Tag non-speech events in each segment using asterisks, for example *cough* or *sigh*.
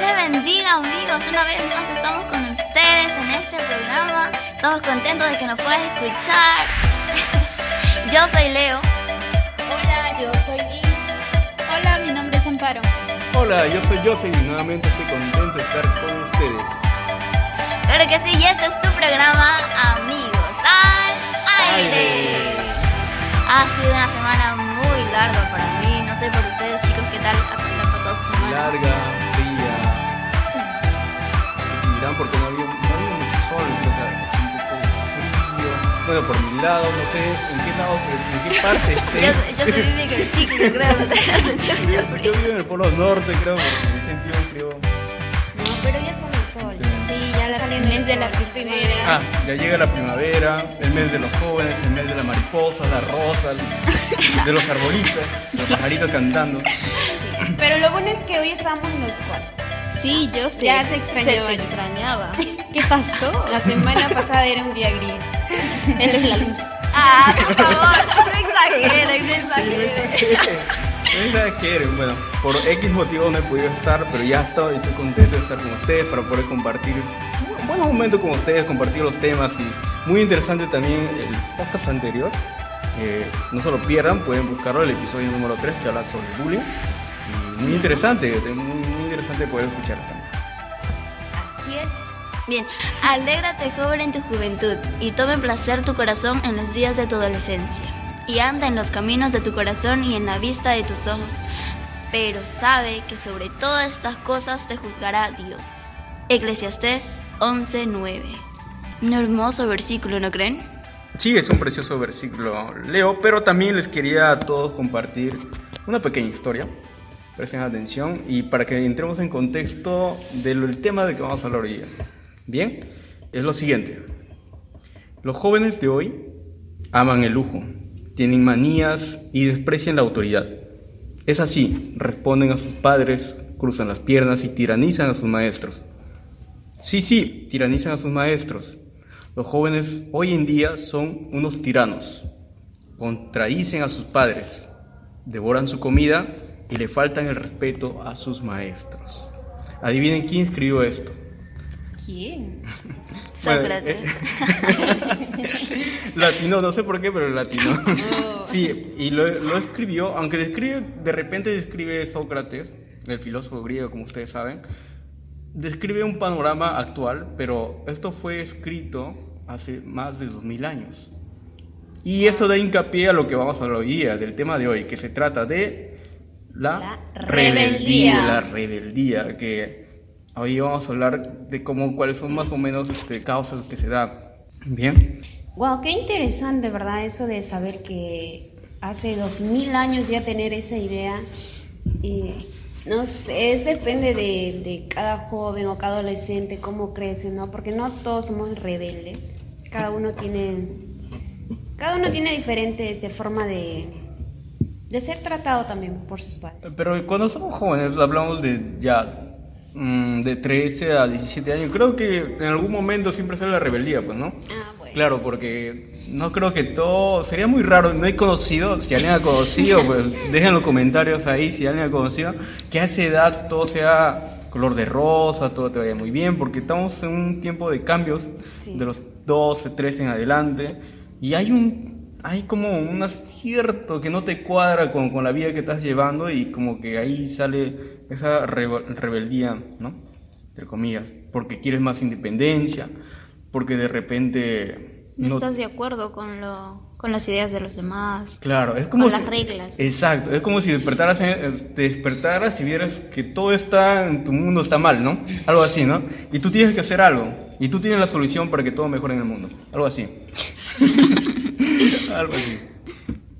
Dios les bendiga amigos, una vez más estamos con ustedes en este programa. Estamos contentos de que nos puedas escuchar. *laughs* Yo soy Leo. Hola, yo soy Liz. Hola, mi nombre es Amparo. Hola, yo soy José y nuevamente estoy contento de estar con ustedes. Claro que sí, y este es tu programa Amigos al Aire. Ha sido una semana muy larga para mí, no sé por ustedes chicos qué tal han pasado su semana. Larga, porque no había, no había mucho sol, o sea, un poco frío. Bueno, por mi lado, no sé en qué lado, en qué parte *laughs* esté. Yo, yo soy Vivi el ciclo, creo, *laughs* no mucho Yo, frío. yo vivo en el polo norte, creo, porque me sentí un frío. No, pero ya sale el sol. Sí, ya la Saliendo mes el de la primavera. Ah, ya llega la primavera, el mes de los jóvenes, el mes de la mariposa, la rosa, de los arbolitos, los *laughs* pajaritos cantando. Pero lo bueno es que hoy estamos los cuatro. Sí, yo sé. Ya te extrañaba. Se te extrañaba. *laughs* ¿Qué pasó? La *laughs* semana pasada era un día gris. Él es la luz. Ah, por *laughs* favor, no exageren, no exageren. No exageren, bueno, por X motivos no he podido estar, pero ya estoy, estoy contento de estar con ustedes para poder compartir un buen momento con ustedes, compartir los temas y muy interesante también el podcast anterior. Eh, no se lo pierdan, pueden buscarlo, el episodio número 3 que habla sobre bullying. Muy interesante, muy, muy interesante poder escucharlo también. Así es. Bien, alégrate joven en tu juventud y tome placer tu corazón en los días de tu adolescencia. Y anda en los caminos de tu corazón y en la vista de tus ojos. Pero sabe que sobre todas estas cosas te juzgará Dios. Eclesiastés 11:9. Un hermoso versículo, ¿no creen? Sí, es un precioso versículo, Leo, pero también les quería a todos compartir una pequeña historia. Presten atención y para que entremos en contexto del tema de que vamos a hablar hoy. Bien, es lo siguiente. Los jóvenes de hoy aman el lujo, tienen manías y desprecian la autoridad. Es así, responden a sus padres, cruzan las piernas y tiranizan a sus maestros. Sí, sí, tiranizan a sus maestros. Los jóvenes hoy en día son unos tiranos. Contradicen a sus padres, devoran su comida y le faltan el respeto a sus maestros. Adivinen quién escribió esto. ¿Quién? *laughs* Sócrates. *laughs* latino, no sé por qué, pero latino. *laughs* Oh. Sí, y lo, lo escribió, aunque describe, de repente describe Sócrates, el filósofo griego, como ustedes saben, describe un panorama actual, pero esto fue escrito hace más de 2000 años. Y esto da hincapié a lo que vamos a hablar hoy día, del tema de hoy, que se trata de la, La rebeldía. La rebeldía, que hoy vamos a hablar de cómo, cuáles son más o menos este, causas que se dan. Bien. Wow, qué interesante, ¿verdad? Eso de saber que hace dos mil años ya tener esa idea. Y no sé, es depende de, de cada joven o cada adolescente, cómo crece, ¿no? Porque no todos somos rebeldes. Cada uno tiene. Cada uno tiene diferentes de forma de, de ser tratado también por sus padres. Pero cuando somos jóvenes, hablamos de ya mm, de 13 a 17 años, creo que en algún momento siempre sale la rebeldía, pues, ¿no? Ah, bueno. Claro, porque no creo que todo. Sería muy raro, no he conocido. Si alguien ha conocido, *laughs* pues dejen los comentarios ahí si alguien ha conocido. Que a esa edad todo sea color de rosa, todo te vaya muy bien, porque estamos en un tiempo de cambios Sí. de los 12, 13 en adelante. Y hay un. Hay como un acierto que no te cuadra con, con la vida que estás llevando y como que ahí sale esa rebe- rebeldía, ¿no? Entre comillas, porque quieres más independencia, porque de repente No, estás de acuerdo con, lo, con las ideas de los demás. Claro, es como Con si- las reglas. Exacto, es como si despertaras, en- te despertaras y vieras que todo está en tu mundo está mal, ¿no? Algo así, ¿no? Y tú tienes que hacer algo y tú tienes la solución para que todo mejore en el mundo, algo así. *laughs* *laughs* algo así.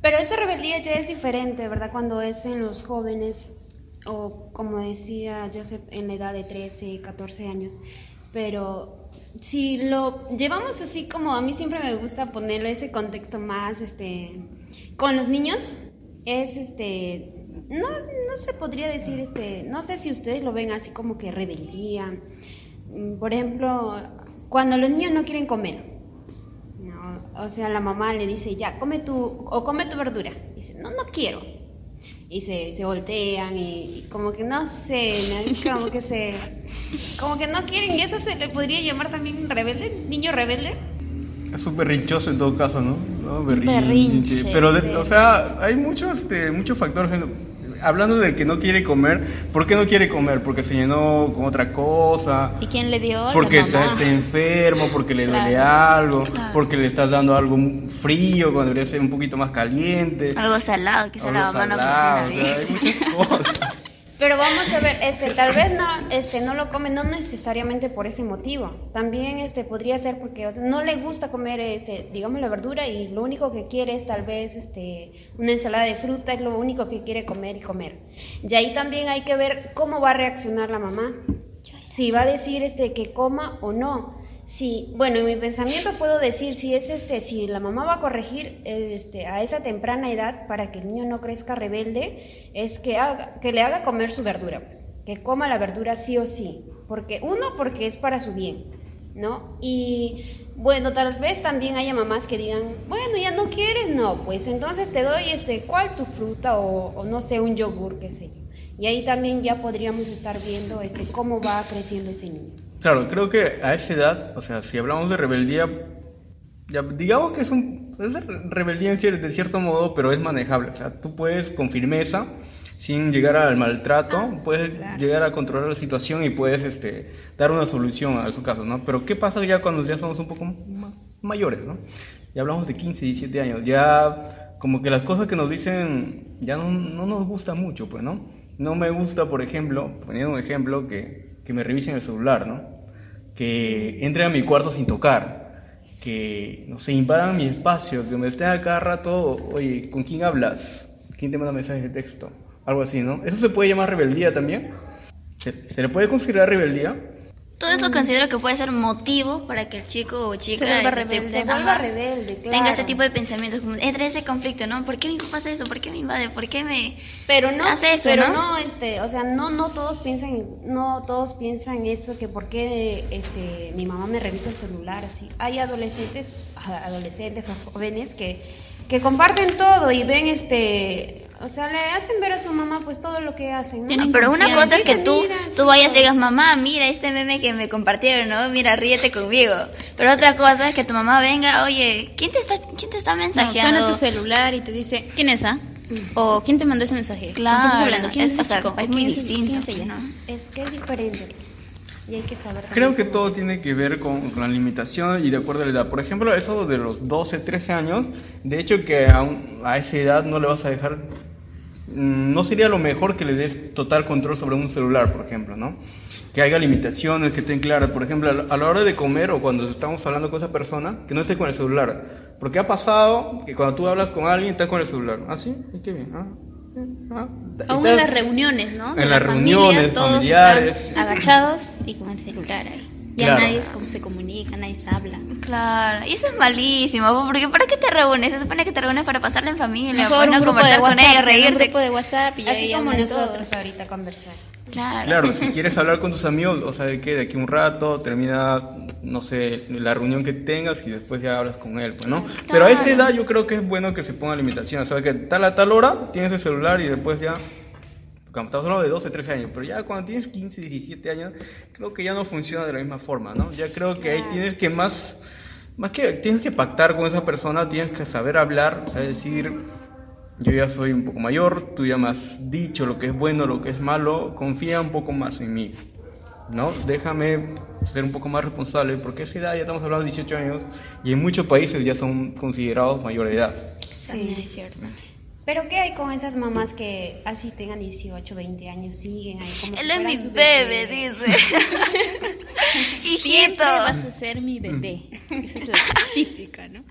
Pero esa rebeldía ya es diferente, ¿verdad? Cuando es en los jóvenes, o como decía Joseph, en la edad de 13, 14 años. Pero si lo llevamos así como a mí siempre me gusta ponerle ese contexto más, este, con los niños, es este, no, no se podría decir, este, no sé si ustedes lo ven así como que rebeldía. Mm, Por ejemplo, cuando los niños no quieren comer, o sea, la mamá le dice, ya, come tu, o come tu verdura. Dice, no, no quiero. y se, se voltean y, y como que no sé, ¿no? *laughs* como que se como que no quieren y eso se le podría llamar también rebelde, niño rebelde. Es un berrinchoso en todo caso, ¿no? ¿No? Berrinche. Pero, de- o sea, hay muchos, este, muchos factores. en- hablando de que no quiere comer, ¿por qué no quiere comer? Porque se llenó con otra cosa. ¿Y quién le dio? Porque está, enfermo, porque le duele Claro. algo, porque le estás dando algo frío cuando debería ser un poquito más caliente. Algo salado, quizá la algo salado, cocina o sea, bien. hay muchas *laughs* cosas. Pero vamos a ver, este, tal vez no, este, no lo come no necesariamente por ese motivo. También, este, podría ser porque o sea, no le gusta comer, este, digamos la verdura y lo único que quiere es tal vez, este, una ensalada de fruta es lo único que quiere comer y comer. Y ahí también hay que ver cómo va a reaccionar la mamá. Si va a decir, este, que coma o no. Si, bueno, en mi pensamiento puedo decir si es este, si la mamá va a corregir este, a esa temprana edad para que el niño no crezca rebelde, es que haga, que le haga comer su verdura, pues, que coma la verdura sí o sí, porque uno porque es para su bien, ¿no? Y bueno, tal vez también haya mamás que digan, bueno, ya no quieres, no, pues entonces te doy este, ¿cuál tu fruta o, o no sé, un yogur, qué sé yo. Y ahí también ya podríamos estar viendo este, cómo va creciendo ese niño. Claro, creo que a esa edad, o sea, si hablamos de rebeldía, ya, digamos que es, un, es rebeldía en cier- de cierto modo, pero es manejable. O sea, tú puedes con firmeza, sin llegar al maltrato, puedes llegar a controlar la situación y puedes este, dar una solución a esos casos, ¿no? Pero ¿qué pasa ya cuando ya somos un poco ma- mayores, ¿no? Ya hablamos de 15, 17 años, ya como que las cosas que nos dicen ya no, no nos gusta mucho, pues, ¿no? No me gusta, por ejemplo, poniendo un ejemplo, que, que me revisen el celular, ¿no? Que entren a mi cuarto sin tocar, que, no sé, invadan mi espacio, que me estén a cada rato, oye, ¿con quién hablas? ¿Quién te manda mensajes de texto? Algo así, ¿no? ¿Eso se puede llamar rebeldía también? ¿Se, se le puede considerar rebeldía? Todo eso considero que puede ser motivo para que el chico o chica Se vuelva este, rebelde. se- vuelva rebelde, claro. tenga ese tipo de pensamientos, como entre ese conflicto, ¿no? ¿Por qué mi papá hace eso? ¿Por qué me invade? ¿Por qué me...? pero no hace eso, pero ¿no? no este o sea no no todos piensan no todos piensan eso que por qué este mi mamá me revisa el celular así hay adolescentes adolescentes o jóvenes que que comparten todo y ven este o sea le hacen ver a su mamá pues todo lo que hacen ¿no? Tienen Pero una confianza. cosa es que tú, mira, tú vayas y digas, mamá, mira este meme que me compartieron, ¿no? Mira, ríete conmigo. Pero otra cosa es que tu mamá venga, oye, ¿quién te está, quién te está No, mensajeando? suena tu celular y te dice, ¿quién es, ah? O ¿quién te mandó ese mensaje? ¿Con quién Claro, estás hablando? ¿Quién es, es- o sea, chico? es ¿O muy distinto, es ella? ¿no? es que es diferente y hay que saber Creo que cómo- todo tiene que ver con, con la limitación y de acuerdo a la edad. Por ejemplo, eso de los 12, 13 años, de hecho que a, un- a esa edad no le vas a dejar, no sería lo mejor que le des total control sobre un celular, por ejemplo, ¿no? Que haya limitaciones, que estén claras. Por ejemplo, a la- hora de comer o cuando estamos hablando con esa persona, que no esté con el celular. Porque ha pasado que cuando tú hablas con alguien, estás con el celular. ¿Ah, sí? ¿Y qué bien? Ah, ah. Aún en Estás- las reuniones, ¿no? De en la las familia, reuniones todos familiares. están agachados y con el celular ahí. Ya Claro. nadie es como se comunica, nadie se habla. Claro, y eso es malísimo, porque ¿para qué te reúnes? Se supone que te reúnes para pasarla en familia, Mejor pues, un no conversar con WhatsApp, ellos, se haga un reírte. grupo de WhatsApp y así ahí como nosotros todos. ahorita conversar Claro. Claro, si *laughs* quieres hablar con tus amigos, o sea, de que de aquí un rato termina, no sé, la reunión que tengas y después ya hablas con él, pues, ¿no? Pero a esa edad yo creo que es bueno que se ponga limitación, o sea, que tal a tal hora tienes el celular y después ya, estamos hablando de 12, 13 años, pero ya cuando tienes 15, 17 años, creo que ya no funciona de la misma forma, ¿no? Ya creo que ahí tienes que más, más que tienes que pactar con esa persona, tienes que saber hablar, sea, decir, yo ya soy un poco mayor, tú ya me has dicho lo que es bueno, lo que es malo, confía un poco más en mí, ¿no? Déjame ser un poco más responsable, porque a esa edad ya estamos hablando de 18 años y en muchos países ya son considerados mayor de edad. También es cierto. Pero ¿qué hay con esas mamás que así tengan 18, 20 años, siguen ahí como si Él es mi su bebé, dice. *laughs* Hijito. Siempre vas a ser mi bebé. Esa es la típica, ¿no?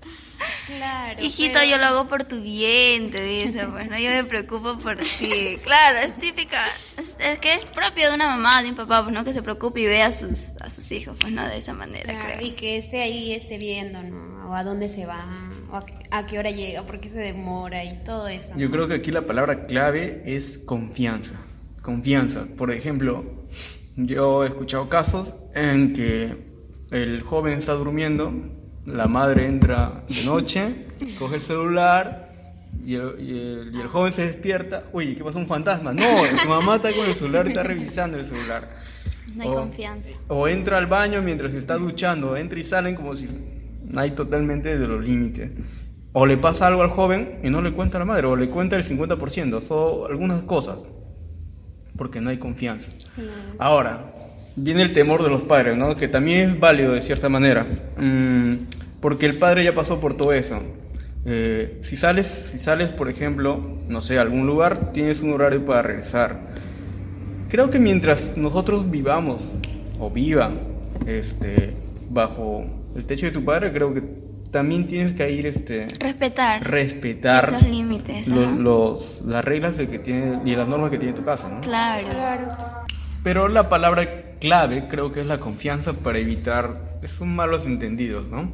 Claro. Hijito, pero- yo lo hago por tu bien, te dice, pues, ¿no? Yo me preocupo por ti. Claro, es típica. Es, es que es propio de una mamá, de un papá, pues, ¿no? Que se preocupe y vea a sus, a sus hijos, pues, ¿no? De esa manera, Claro, creo. y que esté ahí, esté viendo, ¿no? O a dónde se va, o a, qué- hora llega, por qué se demora y todo eso. Yo creo que aquí la palabra clave es confianza. Confianza. Por ejemplo, yo he escuchado casos en que el joven está durmiendo, la madre entra de *laughs* noche, coge el celular y el, y el- y el joven se despierta, oye, ¿qué pasó? Un fantasma. No, *laughs* tu mamá está con el celular y está revisando el celular. No hay O- confianza. O entra al baño mientras está duchando, entra y salen como si hay totalmente de los límites. O le pasa algo al joven y no le cuenta a la madre, o le cuenta el 50%, son algunas cosas, porque no hay confianza. Ahora, viene el temor de los padres, ¿no? Que también es válido de cierta manera, Mm, porque el padre ya pasó por todo eso. Eh, si sales, si sales, por ejemplo, no sé, a algún lugar, tienes un horario para regresar. Creo que mientras nosotros vivamos o viva este, bajo el techo de tu padre, creo que también tienes que ir este, Respetar. respetar Esos límites, lo- ajá. los- las reglas de que tiene y las normas que tiene tu casa. ¿no? Claro. Claro. Pero la palabra clave creo que es la confianza para evitar esos malos entendidos, ¿no?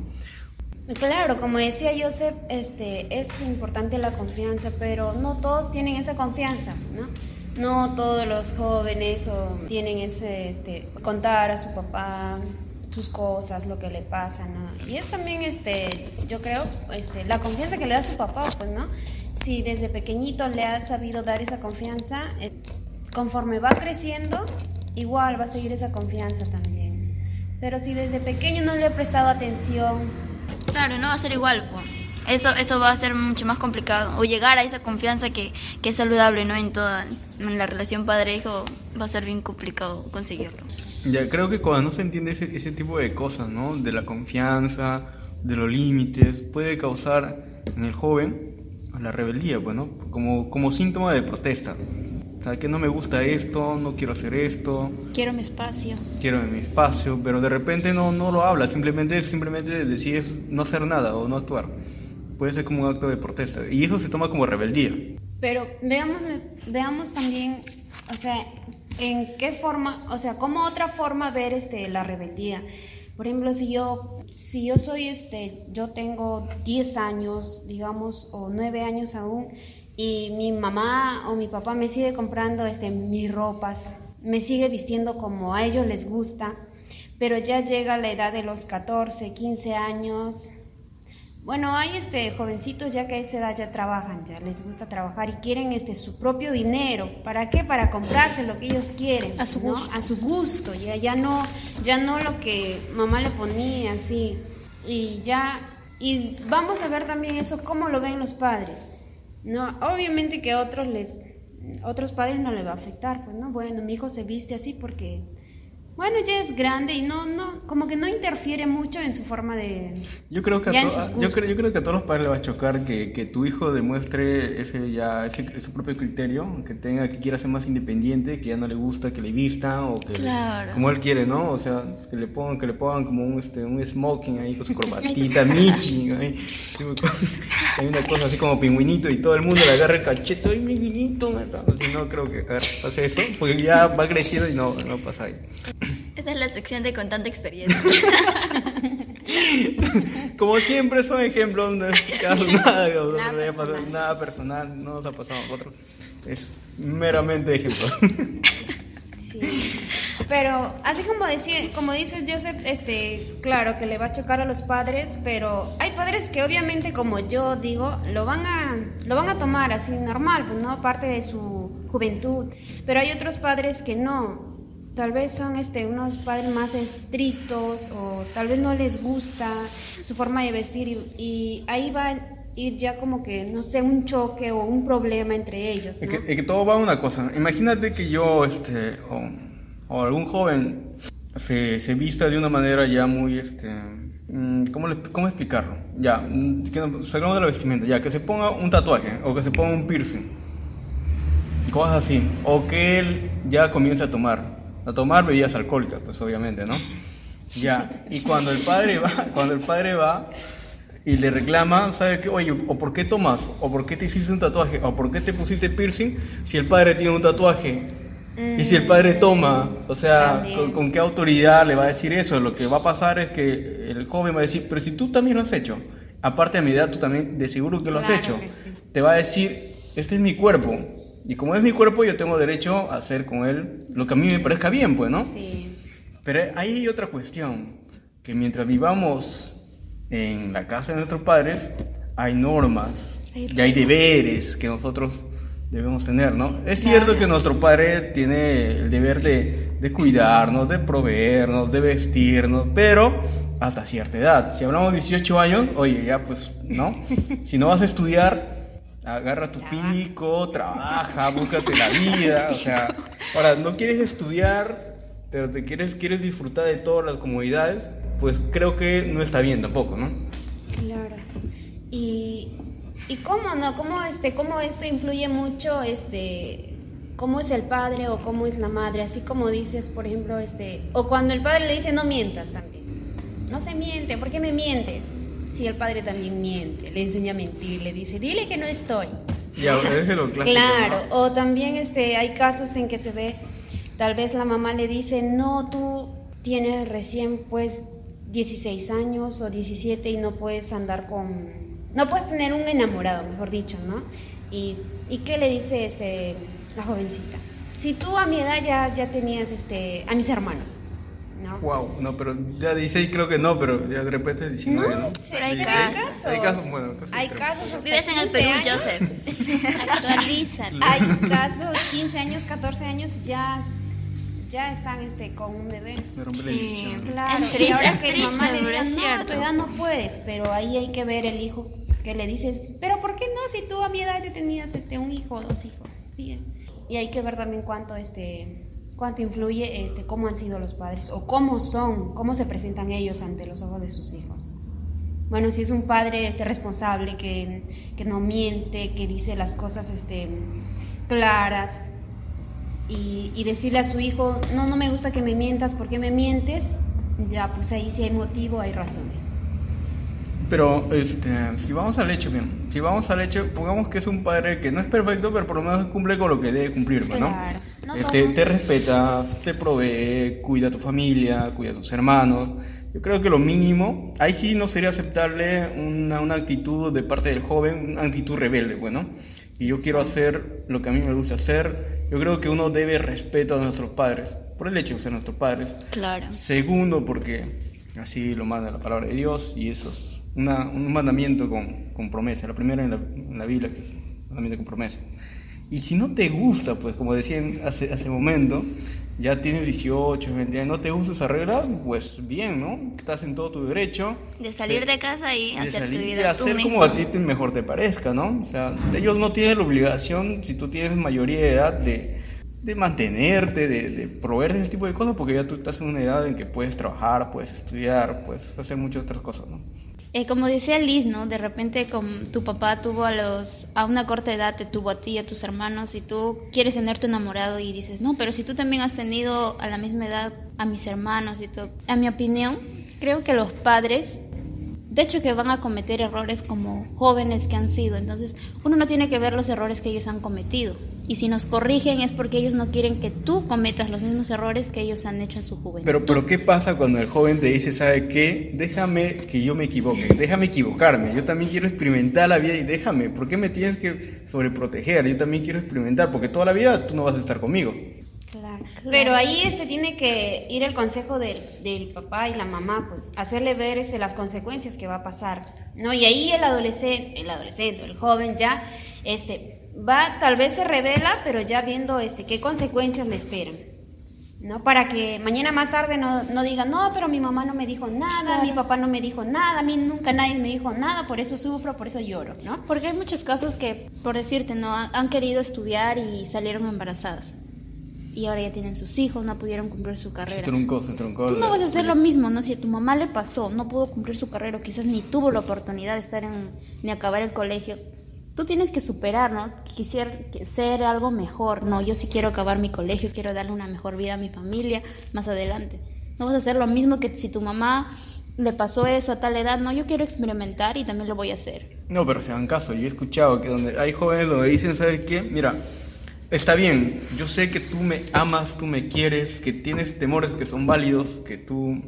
Claro, como decía Joseph, este, es importante la confianza, pero no todos tienen esa confianza, ¿no? No todos los jóvenes o tienen ese, este, contar a su papá sus cosas, lo que le pasa, ¿no? Y es también, este, yo creo, este, la confianza que le da su papá, pues, ¿no? Si desde pequeñito le ha sabido dar esa confianza, eh, conforme va creciendo, igual va a seguir esa confianza también. Pero si desde pequeño no le ha prestado atención, Claro, no va a ser igual. po. Eso, eso va a ser mucho más complicado. O llegar a esa confianza que, que es saludable, ¿no? En toda en la relación padre-hijo va a ser bien complicado conseguirlo. Ya creo que cuando no se entiende ese, ese tipo de cosas, ¿no? De la confianza, de los límites, puede causar en el joven la rebeldía, pues, ¿no? Como, como síntoma de protesta. O sea, que no me gusta esto, no quiero hacer esto, Quiero mi espacio. quiero mi espacio, pero de repente no, no lo habla, simplemente, simplemente decides no hacer nada o no actuar. Puede ser como un acto de protesta. Y eso se toma como rebeldía. Pero veamos, veamos también, o sea, en qué forma, o sea, cómo otra forma ver este, la rebeldía. Por ejemplo, si yo, si yo soy, este, yo tengo 10 años, digamos, o 9 años aún, y mi mamá o mi papá me sigue comprando este, mis ropas, me sigue vistiendo como a ellos les gusta, pero ya llega la edad de los 14, 15 años, bueno, hay este jovencitos ya que a esa edad ya trabajan, ya les gusta trabajar y quieren este su propio dinero. ¿Para qué? Para comprarse lo que ellos quieren. A su ¿no? gusto. A su gusto. Ya, ya no, ya no lo que mamá le ponía así. Y ya, y vamos a ver también eso, cómo lo ven los padres. No, obviamente que a otros les, otros padres no les va a afectar, pues no, bueno, mi hijo se viste así porque, bueno, ya es grande y no, no, como que no interfiere mucho en su forma de, Yo creo que a, to- yo creo, yo creo que a todos los padres les va a chocar que, que tu hijo demuestre ese ya ese, su propio criterio, que tenga que quiera ser más independiente, que ya no le gusta que le vistan o que Claro. como él quiere, ¿no? O sea, que le pongan que le pongan como un este un smoking ahí con su *laughs* corbatita Michi, ahí. *laughs* *laughs* Hay una cosa así como pingüinito y todo el mundo le agarra el cachete, ay, pingüinito, si no creo que pase eso, porque ya va creciendo y no no pasa ahí. Esta es la sección de con tanta experiencia. *laughs* Como siempre son ejemplos, no es caso *laughs* nada, Nada haya pasado, personal. nada personal, no nos ha pasado a nosotros. Es meramente ejemplo. Sí. *laughs* Pero así como decía, como dices Joseph, este, claro que le va a chocar a los padres, pero hay padres que obviamente como yo digo, lo van a lo van a tomar así normal, pues no parte de su juventud, pero hay otros padres que no. Tal vez son este unos padres más estrictos o tal vez no les gusta su forma de vestir y, y ahí va a ir ya como que no sé, un choque o un problema entre ellos, Es ¿no? que, es que todo va a una cosa. Imagínate que yo, este, o algún joven se, se vista de una manera ya muy, este, mm, ¿cómo, cómo explicarlo? Ya, mm, que salgamos de la vestimenta, ya, que se ponga un tatuaje o que se ponga un piercing, cosas así, o que él ya comience a tomar, a tomar bebidas alcohólicas, pues obviamente, ¿no? Ya, y cuando el padre va, *laughs* cuando el padre va y le reclama, ¿sabe qué? Oye, ¿o por qué tomas? ¿O por qué te hiciste un tatuaje? ¿O por qué te pusiste piercing si el padre tiene un tatuaje? Y si el padre toma, o sea. ¿con, con qué autoridad le va a decir eso? Lo que va a pasar es que el joven va a decir, pero si tú también lo has hecho, aparte de mi edad, tú también de seguro que lo has Claro hecho. sí. Te va a decir, este es mi cuerpo. Y como es mi cuerpo, yo tengo derecho a hacer con él lo que a mí me parezca bien, pues, ¿no? Sí. Pero ahí hay otra cuestión, que mientras vivamos en la casa de nuestros padres, hay normas, y hay deberes que nosotros debemos tener, ¿no? Es cierto que nuestro padre tiene el deber de, de cuidarnos, de proveernos, de vestirnos, pero hasta cierta edad. Si hablamos de 18 años, oye, ya pues, ¿no? *laughs* Si no vas a estudiar, agarra tu pico, trabaja, *laughs* búscate la vida, o sea, ahora, no quieres estudiar, pero te quieres, quieres disfrutar de todas las comodidades, pues creo que no está bien tampoco, ¿no? Claro. Y, y cómo no, cómo este, cómo esto influye mucho, este, cómo es el padre o cómo es la madre, así como dices, por ejemplo, este, o cuando el padre le dice no mientas también. No se miente, ¿por qué me mientes? Si el padre también miente, le enseña a mentir, le dice, dile que no estoy. Lo *laughs* clásico, Claro, ¿no? o también este, hay casos en que se ve, tal vez la mamá le dice, no, tú tienes recién pues 16 años o 17 y no puedes andar con, no puedes tener un enamorado, mejor dicho, ¿no? Y, ¿y qué le dice este, la jovencita? Si tú a mi edad ya, ya tenías este, a mis hermanos, ¿no? Wow, no, pero ya 16 creo que no, pero ya de repente 19, ¿no? Pero hay 16. casos. Hay casos, bueno, casos Hay casos hasta Vives en el 15 Perú, años. Joseph. Actualízate. *laughs* Hay casos, 15 años, 14 años, ya, ya están este, con un bebé. Me rompe la Sí. Claro, Es y triste, ahora es que triste, mamá le pero diga, no, a cierto". tu edad no puedes, pero ahí hay que ver el hijo que le dices, pero ¿por qué no? Si tú a mi edad ya tenías este, un hijo dos hijos. Sí. Y hay que ver también cuánto, este, cuánto influye este, cómo han sido los padres o cómo son, cómo se presentan ellos ante los ojos de sus hijos. Bueno, si es un padre este, responsable, que, que no miente, que dice las cosas este, claras y, y decirle a su hijo, no, no me gusta que me mientas, ¿por qué me mientes? Ya, pues ahí sí hay motivo, hay razones. Pero este, si vamos al hecho, bien, si vamos al hecho, pongamos que es un padre que no es perfecto, pero por lo menos cumple con lo que debe cumplir, pues, ¿no? Claro. No Eh, te, te respeta, te provee, cuida a tu familia, cuida a tus hermanos. Yo creo que lo mínimo, ahí sí no sería aceptable una, una actitud de parte del joven, una actitud rebelde, bueno. Y yo quiero hacer lo que a mí me gusta hacer. Yo creo que uno debe respeto a nuestros padres, por el hecho de ser nuestros padres. Claro. Segundo, porque así lo manda la palabra de Dios y eso es una- un mandamiento con, con promesa. La primera en la, en la Biblia, que es un mandamiento con promesa. Y si no te gusta, pues como decían hace, hace momento, ya tienes 18, 20 años, no te gusta esa regla, pues bien, ¿no? Estás en todo tu derecho. De salir de casa y de hacer tu salir y vida tú hacer mismo. como a ti te- mejor te parezca, ¿no? O sea, ellos no tienen la obligación, si tú tienes mayoría de edad, de, de mantenerte, de, de proveerte ese tipo de cosas, porque ya tú estás en una edad en que puedes trabajar, puedes estudiar, puedes hacer muchas otras cosas, ¿no? Eh, como decía Liz, ¿no? De repente tu papá tuvo a los a una corta edad te tuvo a ti y a tus hermanos y tú quieres tener tu enamorado y dices, "No, pero si tú también has tenido a la misma edad a mis hermanos y todo." A mi opinión, creo que los padres de hecho que van a cometer errores como jóvenes que han sido, entonces uno no tiene que ver los errores que ellos han cometido. Y si nos corrigen es porque ellos no quieren que tú cometas los mismos errores que ellos han hecho en su juventud. Pero, pero ¿qué pasa cuando el joven te dice, ¿sabe qué? Déjame que yo me equivoque, déjame equivocarme, yo también quiero experimentar la vida y déjame, ¿por qué me tienes que sobreproteger? Yo también quiero experimentar, porque toda la vida tú no vas a estar conmigo. Claro. Pero ahí este tiene que ir el consejo del, del papá y la mamá, pues hacerle ver este, las consecuencias que va a pasar, ¿no? Y ahí el adolescente, el adolescente, el joven ya, este, va, tal vez se revela, pero ya viendo este, qué consecuencias le esperan. ¿No? Para que mañana más tarde no, no diga, no, pero mi mamá no me dijo nada, mi papá no me dijo nada, a mí nunca nadie me dijo nada, por eso sufro, por eso lloro, ¿no? Porque hay muchos casos que, por decirte, no han, han querido estudiar y salieron embarazadas. Y ahora ya tienen sus hijos, no pudieron cumplir su Se carrera. truncó, se truncó. Tú no vas a hacer lo mismo, ¿no? Si a tu mamá le pasó, no pudo cumplir su carrera, o quizás ni tuvo la oportunidad de estar en, ni acabar el colegio. Tú tienes que superar, ¿no? Quisiera ser algo mejor. No, yo sí quiero acabar mi colegio, quiero darle una mejor vida a mi familia más adelante. No vas a hacer lo mismo que si tu mamá le pasó eso a tal edad. No, yo quiero experimentar y también lo voy a hacer. No, pero se hagan caso, yo he escuchado que donde hay jóvenes donde dicen, ¿sabes qué? Mira, está bien, yo sé que tú me amas, tú me quieres, que tienes temores que son válidos, que tú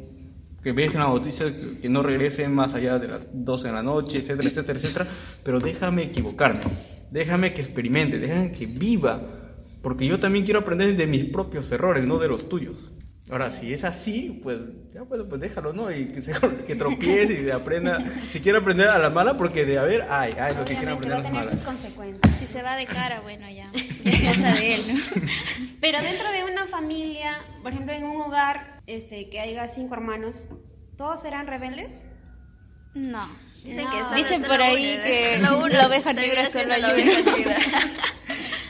que ves en la noticia que, no regresen más allá de las 12 de la noche, etcétera, etcétera, etcétera, pero déjame equivocarme, déjame que experimente, déjame que viva, porque yo también quiero aprender de mis propios errores, no de los tuyos. Ahora, si es así, pues, ya, pues, pues déjalo, ¿no? Y que, se, *laughs* que tropiece y aprenda, si quiere aprender a la mala, porque de haber, ay, ay, lo que quieren Obviamente va aprender a a las tener sus consecuencias. Si se va de cara, bueno, ya. ya es cosa de él, ¿no? *laughs* Pero dentro de una familia, por ejemplo, en un hogar este, que haya cinco hermanos, ¿todos serán rebeldes? No. Dicen No. que solo- Dicen solo por ahí uno, que la oveja negra solo la *laughs*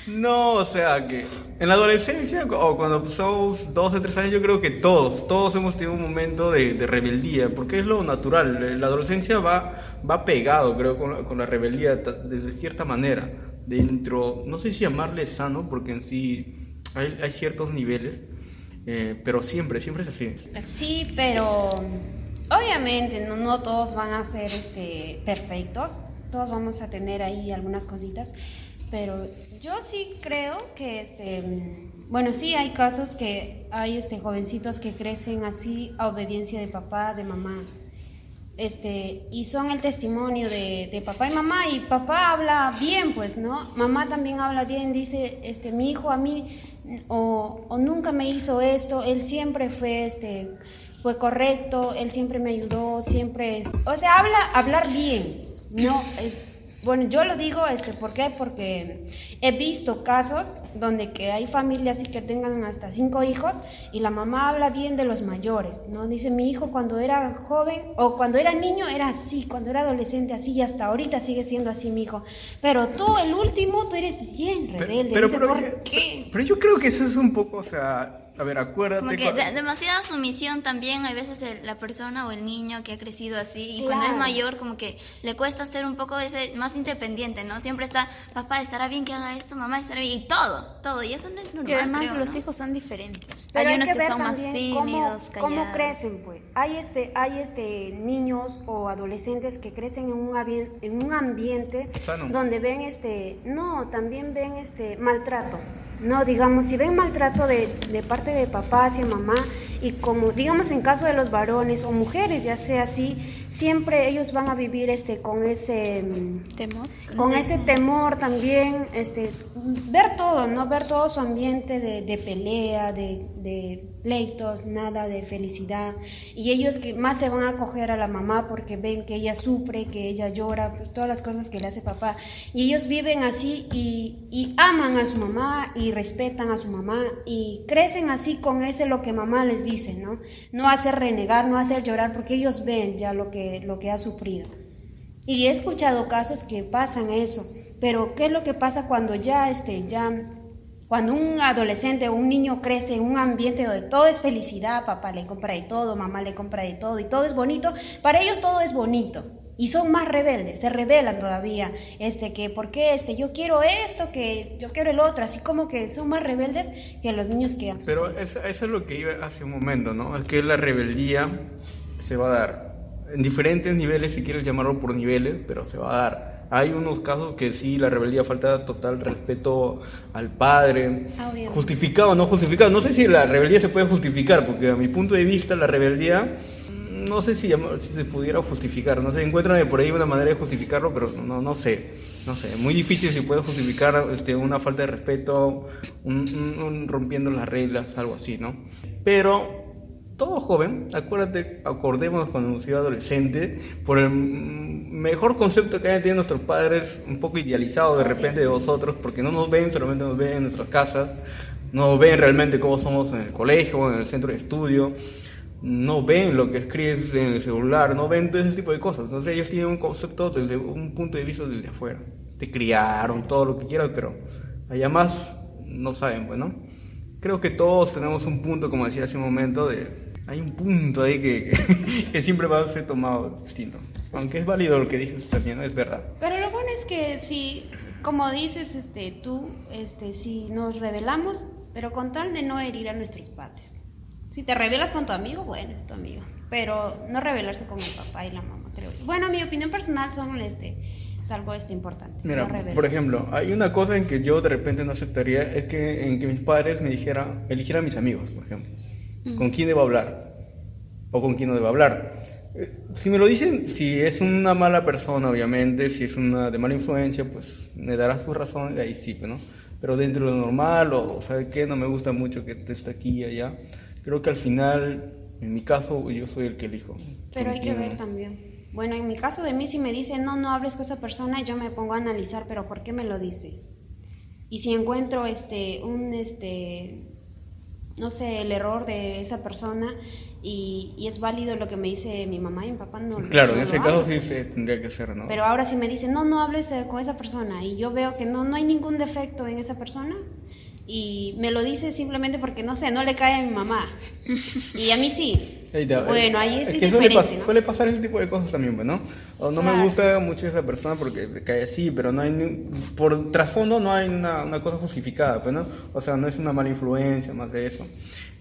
No, o sea, que en la adolescencia o cuando somos 12, 13 años, yo creo que todos, todos hemos tenido un momento de, rebeldía, porque es lo natural. La adolescencia va, va pegado, creo, con la, con la rebeldía de, cierta manera. Dentro, no sé si llamarle sano, porque en sí hay, hay ciertos niveles, eh, pero siempre, siempre es así. Sí, pero obviamente no, no todos van a ser este, perfectos, todos vamos a tener ahí algunas cositas, pero yo sí creo que, este, bueno, sí hay casos que hay este, jovencitos que crecen así a obediencia de papá, de mamá. Este, y son el testimonio de, de papá y mamá, y papá habla bien, pues, ¿no? Mamá también habla bien, dice, este, mi hijo a mí, o, o nunca me hizo esto, él siempre fue, este, fue correcto, él siempre me ayudó, siempre, o sea, habla, hablar bien, no, es, bueno, yo lo digo, este, ¿por qué? Porque he visto casos donde que hay familias y que tengan hasta cinco hijos y la mamá habla bien de los mayores, ¿no? Dice, mi hijo cuando era joven o cuando era niño era así, cuando era adolescente así y hasta ahorita sigue siendo así mi hijo. Pero tú, el último, tú eres bien rebelde. Dice, ¿por qué? pero yo creo que eso es un poco, o sea, a ver, acuérdate. Como que cua- de- demasiada sumisión también, hay veces el- la persona o el niño que ha crecido así y cuando es mayor como que le cuesta ser un poco ese más independiente, ¿no? Siempre está, papá, estará bien que haga esto, mamá, estará bien, y todo, todo, y eso no es normal. Y además creo, los ¿no? hijos son diferentes. Pero hay unos que, son más cómo- tímidos, cómo, callados. crecen, pues. Hay este, hay este niños o adolescentes que crecen en un, en un ambiente Sano. donde ven este, no, también ven este maltrato. No, digamos, si ven maltrato de, de parte de papá hacia mamá y como, digamos, en caso de los varones o mujeres, ya sea así, siempre ellos van a vivir este con ese mm, Temor. con ese temor también, este, ver todo, ¿no? Ver todo su ambiente de, de pelea, de, de pleitos, nada de felicidad. Y ellos que más se van a acoger a la mamá porque ven que ella sufre, que ella llora, pues, todas las cosas que le hace papá. Y ellos viven así y, y aman a su mamá y respetan a su mamá y crecen así con ese lo que mamá les dice, ¿no? No hacer renegar, no hacer llorar porque ellos ven ya lo que, lo que ha sufrido. Y he escuchado casos que pasan eso, pero ¿qué es lo que pasa cuando ya, este, ya, cuando un adolescente o un niño crece en un ambiente donde todo es felicidad, papá le compra de todo, mamá le compra de todo y todo es bonito, para ellos todo es bonito. Y son más rebeldes, se rebelan todavía, este, que, ¿por qué este? Yo quiero esto, que yo quiero el otro, así como que son más rebeldes que los niños que han Pero eso, eso es lo que iba hace un momento, ¿no? Es que la rebeldía se va a dar en diferentes niveles, si quieres llamarlo por niveles, pero se va a dar. Hay unos casos que sí, la rebeldía falta total respeto al padre, Obviamente. justificado o no justificado. No sé si la rebeldía se puede justificar, porque a mi punto de vista la rebeldía no sé si, si se pudiera justificar, no sé, encuéntrame por ahí una manera de justificarlo, pero no, no sé, no sé, muy difícil si puede justificar este, una falta de respeto, un, un- un rompiendo las reglas, algo así, ¿no? Pero todo joven, acuérdate, acordémonos cuando hemos sido adolescente, por el mejor concepto que hayan tenido nuestros padres, un poco idealizado de repente de vosotros, porque no nos ven, solamente nos ven en nuestras casas, no ven realmente cómo somos en el colegio, en el centro de estudio, no ven lo que escribes en el celular, no ven todo ese tipo de cosas. Entonces ellos tienen un concepto desde un punto de vista desde afuera. Te criaron, todo lo que quieras, pero allá más no saben, pues, ¿no? Creo que todos tenemos un punto, como decía hace un momento, de... Hay un punto ahí que, que, *laughs* que siempre va a ser tomado distinto. Aunque es válido lo que dices también, ¿no? es verdad. Pero lo bueno es que si, como dices, este, tú, este, si nos rebelamos, pero con tal de no herir a nuestros padres. Si te rebelas con tu amigo, bueno, es tu amigo. Pero no rebelarse con el papá y la mamá, creo. Bueno, mi opinión personal son, este, es algo este importante. Mira, no por ejemplo, hay una cosa en que yo de repente no aceptaría, es que en que mis padres me dijeran, eligieran mis amigos, por ejemplo. ¿Con quién debo hablar? ¿O con quién no debo hablar? Eh, Si me lo dicen, si es una mala persona, obviamente, si es una de mala influencia, pues me darán su razón y ahí sí, ¿no? Pero dentro de lo normal, o ¿sabe qué? No me gusta mucho que te esté aquí y allá. Creo que al final, en mi caso, yo soy el que elijo. Pero hay que ver también. Bueno, en mi caso de mí, si me dice no, no hables con esa persona, yo me pongo a analizar, pero ¿por qué me lo dice? Y si encuentro este, un, este, no sé, el error de esa persona y, y es válido lo que me dice mi mamá y mi papá, no. Claro, no en lo ese caso sí pues. tendría que ser, ¿no? Pero ahora si me dicen, no, no hables eh, con esa persona y yo veo que no, no hay ningún defecto en esa persona y me lo dice simplemente porque, no sé, no le cae a mi mamá y a mí sí. Bueno, ahí es, que suele, pas- ¿no? suele pasar ese tipo de cosas también, pues, ¿no? O no me gusta mucho esa persona porque me cae así, pero no hay ni- por trasfondo no hay una, una cosa justificada, pues, ¿no? O sea, no es una mala influencia, más de eso.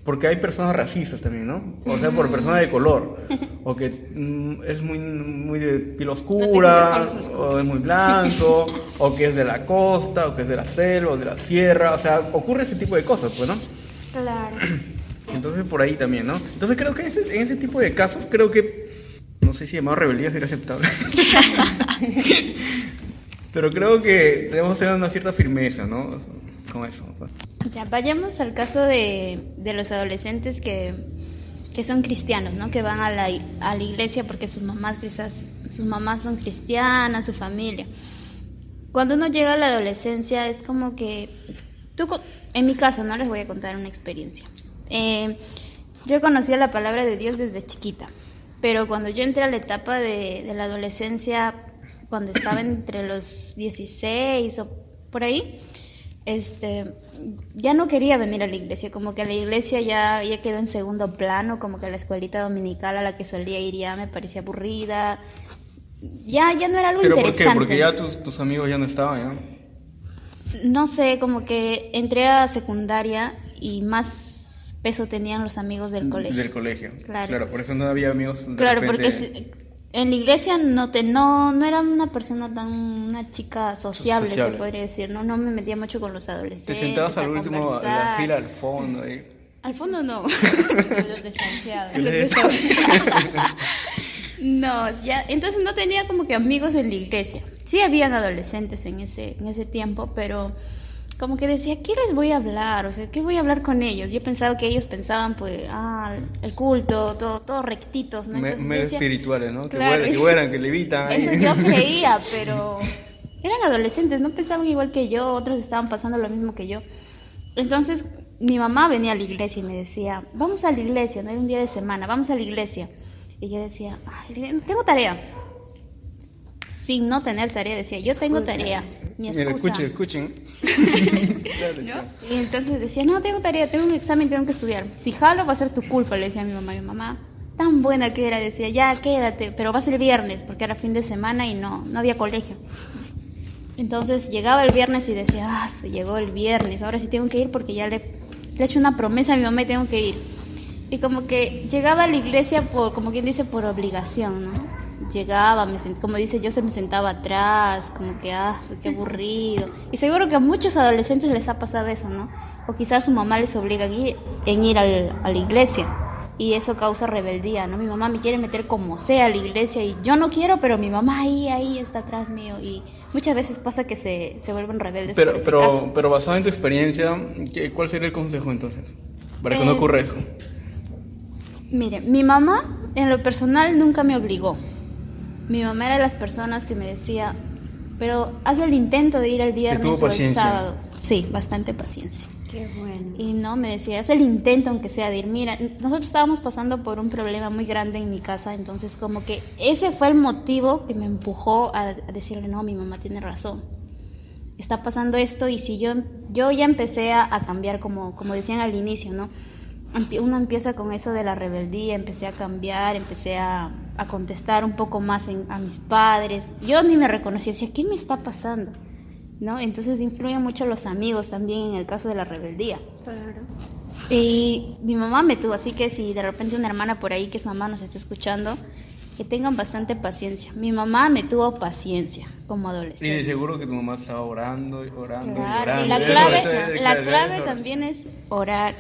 Porque hay personas racistas también, ¿no? O sea, por personas de color. *laughs* O que mm, es muy, muy de piel oscura, o es muy blanco, *laughs* o que es de la costa, o que es de la selva, o de la sierra. O sea, ocurre ese tipo de cosas, pues, ¿no? Claro. *clears throat* Entonces por ahí también, ¿no? Entonces creo que en ese, en ese tipo de casos, creo que, no sé si llamado rebeldía sería aceptable. *laughs* Pero creo que debemos tener una cierta firmeza, ¿no? Con eso. Ya, vayamos al caso de, de los adolescentes que, que son cristianos, ¿no? Que van a la, a la iglesia porque sus mamás quizás, sus mamás son cristianas, su familia. Cuando uno llega a la adolescencia es como que, tú, en mi caso, no les voy a contar una experiencia. Eh, yo conocía la palabra de Dios desde chiquita, pero cuando yo entré a la etapa de, de la adolescencia, cuando estaba entre los 16 o por ahí, este, ya no quería venir a la iglesia, como que la iglesia ya, ya quedó en segundo plano, como que la escuelita dominical a la que solía ir ya me parecía aburrida, ya, ya no era algo ¿Pero por qué? interesante. Porque ya tus, tus amigos ya no estaban, ¿ya? No sé, como que entré a secundaria y más peso tenían los amigos del colegio. Del colegio. Claro. por eso no había amigos. de Claro, repente- porque en la iglesia no te no no era una persona tan una chica sociable, Sociable. se podría decir, no no me metía mucho con los Te adolescentes. sentabas a al último, a la fila al fondo. ahí. *laughs* Al fondo no. *laughs* Los desahuciados. Los desahuciados. *laughs* No, ya, entonces no tenía como que amigos en la iglesia. Sí habían adolescentes en ese, en ese tiempo, pero como que decía, ¿qué les voy a hablar? O sea, ¿qué voy a hablar con ellos? Yo pensaba que ellos pensaban, pues, ah, el culto, todo, todo rectitos, ¿no? Me- Entonces yo medio decía, Claro. espirituales, ¿no? Que, vuelan, que vuelan, que levitan. ahí. Eso yo *laughs* creía, pero eran adolescentes, no pensaban igual que yo, otros estaban pasando lo mismo que yo. Entonces, mi mamá venía a la iglesia y me decía, vamos a la iglesia, no era un día de semana, vamos a la iglesia. Y yo decía, "Ay, tengo tarea. Sin no tener tarea, decía, yo tengo tarea. Mi Mira, escuchen, escuchen. *laughs* Claro. Y entonces decía, no, tengo tarea, tengo un examen, tengo que estudiar. Si jalo va a ser tu culpa, le decía a mi mamá. Mi mamá, tan buena que era, decía, ya quédate, pero va a ser el viernes, porque era fin de semana y no, no había colegio. Entonces llegaba el viernes y decía, ah, se llegó el viernes, ahora sí tengo que ir porque ya le, le he hecho una promesa a mi mamá y tengo que ir. Y como que llegaba a la iglesia por, como quien dice, por obligación, ¿no? Llegaba, me sent- como dice yo, se me sentaba atrás, como que, ah, qué aburrido. Y seguro que a muchos adolescentes les ha pasado eso, ¿no? O quizás su mamá les obliga a ir, en ir al- a la iglesia. Y eso causa rebeldía, ¿no? Mi mamá me quiere meter como sea a la iglesia y yo no quiero, pero mi mamá ahí, ahí está atrás mío. Y muchas veces pasa que se, se vuelven rebeldes Pero, por ese pero, caso. pero basado en tu experiencia, ¿qué- ¿cuál sería el consejo entonces? Para que Eh, no ocurra eso. Mire, mi mamá en lo personal nunca me obligó. Mi mamá era de las personas que me decía, pero haz el intento de ir el viernes o el sábado. Sí, bastante paciencia. Qué bueno. Y no, me decía, haz el intento aunque sea de ir. Mira, nosotros estábamos pasando por un problema muy grande en mi casa, entonces como que ese fue el motivo que me empujó a, a decirle, no, mi mamá tiene razón. Está pasando esto y si yo, yo ya empecé a, a cambiar, como, como decían al inicio, ¿no? Uno empieza con eso de la rebeldía, empecé a cambiar, empecé a, a contestar un poco más en- a mis padres. Yo ni me reconocía, decía, ¿qué me está pasando? ¿No? Entonces influyen mucho los amigos también en el caso de la rebeldía. Claro. Y mi mamá me tuvo, así que si de repente una hermana por ahí que es mamá nos está escuchando, que tengan bastante paciencia. Mi mamá me tuvo paciencia como Y de adolescente. seguro que tu mamá estaba orando y orando. y Claro, orando. y la Eso, clave, la clave también es orar.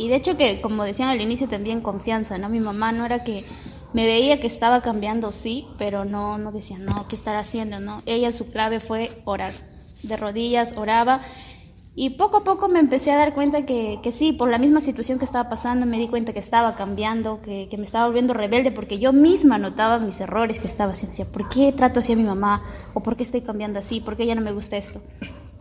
Y de hecho que, como decían al inicio, también confianza, ¿no? Mi mamá no era que me veía que estaba cambiando, sí, pero no, no decía, no, ¿qué estará haciendo? No, ella su clave fue orar. De rodillas oraba Y poco a poco me empecé a dar cuenta que, que, sí, por la misma situación que estaba pasando, me di cuenta que estaba cambiando, que, que, me estaba volviendo rebelde, porque yo misma notaba mis errores que estaba haciendo. Decía, ¿por qué trato así a mi mamá? ¿O por qué estoy cambiando así? ¿Por qué ya no me gusta esto?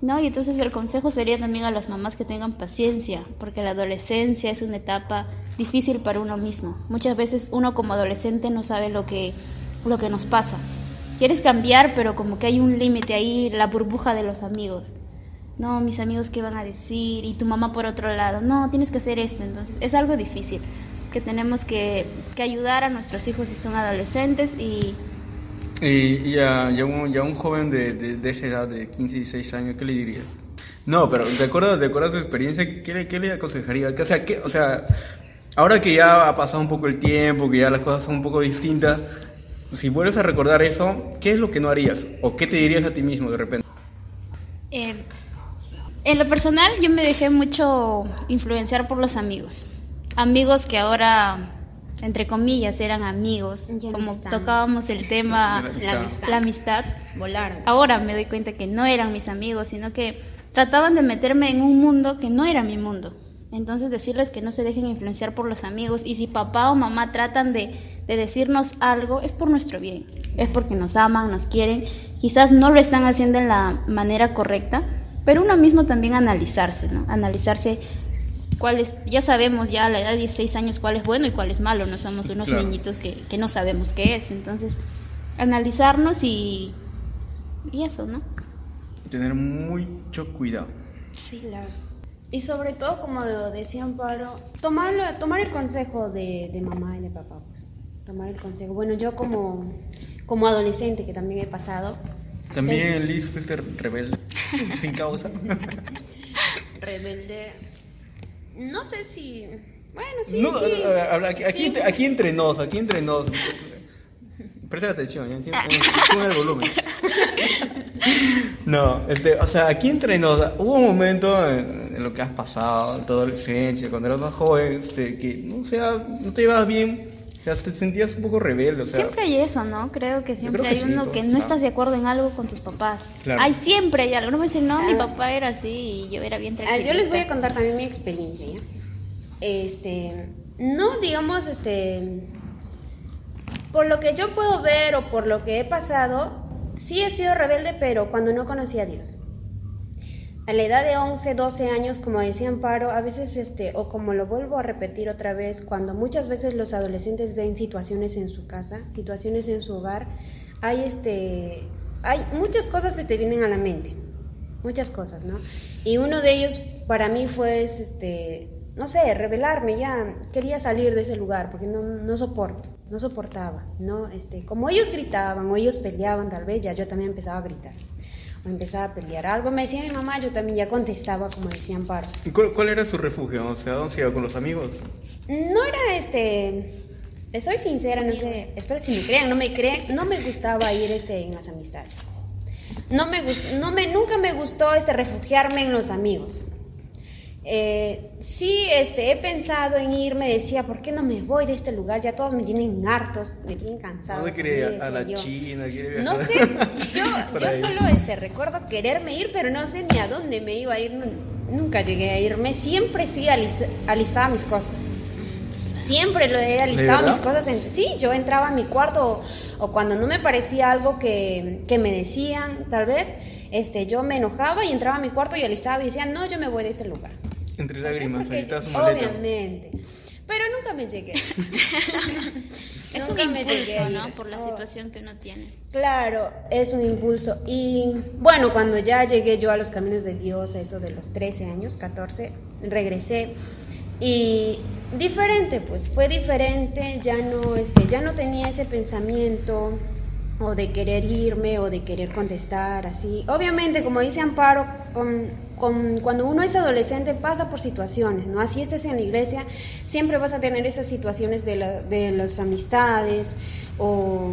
¿No? Y entonces el consejo sería también a las mamás que tengan paciencia, porque la adolescencia es una etapa difícil para uno mismo. Muchas veces uno como adolescente no sabe lo que, lo que nos pasa. Quieres cambiar, pero como que hay un límite ahí, la burbuja de los amigos no, mis amigos qué van a decir, y tu mamá por otro lado, no, tienes que hacer esto, entonces es algo difícil, que tenemos que, que ayudar a nuestros hijos si son adolescentes y... Y, y, a, un, y un, joven de, de, esa edad, de 15 y 16 años, ¿qué le dirías? No, pero de acuerdo, de acuerdo a tu experiencia, ¿qué le, qué le aconsejaría? O sea, ¿qué, o sea, ahora que ya ha pasado un poco el tiempo, que ya las cosas son un poco distintas, si vuelves a recordar eso, ¿qué es lo que no harías? ¿O qué te dirías a ti mismo de repente? Eh, en lo personal, yo me dejé mucho influenciar por los amigos. Amigos que ahora, entre comillas, eran amigos. Como amistad. tocábamos el tema, la amistad. La amistad. Volaron. Ahora me doy cuenta que no eran mis amigos, sino que trataban de meterme en un mundo que no era mi mundo. Entonces decirles que no se dejen influenciar por los amigos y si papá o mamá tratan de, de, decirnos algo es por nuestro bien, es porque nos aman, nos quieren, quizás no lo están haciendo en la manera correcta, pero uno mismo también analizarse, ¿no? Analizarse cuál es, ya sabemos ya a la edad de 16 años cuál es bueno y cuál es malo, no somos unos claro. niñitos que, que, no sabemos qué es, entonces analizarnos y, y eso, ¿no? Tener mucho cuidado. Sí, claro. Y sobre todo, como decía Amparo, tomar, tomar el consejo de, de mamá y de papá, pues. Tomar el consejo. Bueno, yo como, como adolescente, que también he pasado, también Liz fuiste rebelde, sin causa. *laughs* rebelde. No sé si. Bueno, sí, no, sí. Aquí, aquí, sí. aquí, entre nos, aquí entre nos. Presta atención, ¿ya? Sube el volumen. No, este, o sea, aquí entre nos, hubo un momento en, en, lo que has pasado, en tu adolescencia, cuando eras más joven, este, que no, sea, no te llevabas bien o sea, te sentías un poco rebelde. O sea, siempre hay eso, ¿no? Creo que siempre creo que hay sí, uno todo, que no estás de acuerdo en algo con tus papás. Claro. Hay siempre hay algo. No me dicen, no, ah. mi papá era así y yo era bien tranquila. Yo les voy a contar también mi experiencia, ¿ya? Este, no digamos, este, por lo que yo puedo ver o por lo que he pasado, sí he sido rebelde, pero cuando no conocí a Dios a la edad de 11, 12 años, como decía Amparo, a veces, este, o como lo vuelvo a repetir otra vez, cuando muchas veces los adolescentes ven situaciones en su casa, situaciones en su hogar, hay, este, hay muchas cosas que te vienen a la mente, muchas cosas, ¿no? Y uno de ellos para mí fue, este, no sé, revelarme, ya quería salir de ese lugar porque no, no soporto, no soportaba, ¿no? Este, como ellos gritaban o ellos peleaban, tal vez ya yo también empezaba a gritar empezaba a pelear. Algo me decía mi mamá, yo también ya contestaba, como decían Amparo. ¿Y cuál, cuál, era su refugio? O sea, ¿dónde se iba con los amigos? No era este. Les soy sincera, no sé, espero si me crean, no me creen, no me gustaba ir este, en las amistades. No me, no me, nunca me gustó este, refugiarme en los amigos. Eh, sí, este, he pensado en irme, decía, ¿por qué no me voy de este lugar? Ya todos me tienen hartos, me tienen cansado. ¿Dónde quiere a la yo. China? Quiere no sé, *laughs* yo, yo solo este, recuerdo quererme ir, pero no sé ni a dónde me iba a ir, nunca llegué a irme, siempre sí alist, alistaba mis cosas. Siempre lo he alistado mis cosas. En, sí, yo entraba a mi cuarto o, o cuando no me parecía algo que, que me decían, tal vez, este, yo me enojaba y entraba a mi cuarto y alistaba y decía, no, yo me voy de ese lugar. Entre lágrimas, Porque, Obviamente. Pero nunca me llegué. *laughs* es nunca un impulso, ¿no? Por la oh. situación que uno tiene. Claro, es un impulso. Y bueno, cuando ya llegué yo a los caminos de Dios, a eso de los 13 años, 14, regresé. Y diferente, pues fue diferente, ya no, este, ya no tenía ese pensamiento o de querer irme o de querer contestar así. Obviamente, como dice Amparo, con, con, cuando uno es adolescente pasa por situaciones, ¿no? Así estés en la iglesia, siempre vas a tener esas situaciones de, la, de las amistades o,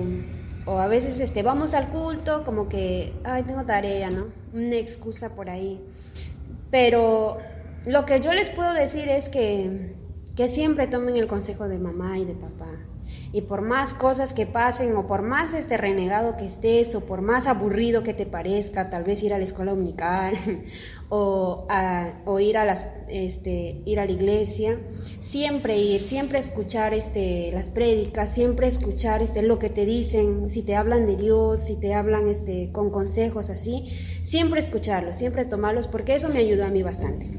o, a veces este, vamos al culto como que, ay, tengo tarea, ¿no? Una excusa por ahí. Pero lo que yo les puedo decir es que, que siempre tomen el consejo de mamá y de papá Y por más cosas que pasen o por más este renegado que estés o por más aburrido que te parezca, tal vez ir a la escuela dominical *laughs* o, o ir, a las, este, ir a la iglesia, siempre ir, siempre escuchar este, las prédicas, siempre escuchar este, lo que te dicen, si te hablan de Dios, si te hablan este, con consejos así, siempre escucharlos, siempre tomarlos, porque eso me ayudó a mí bastante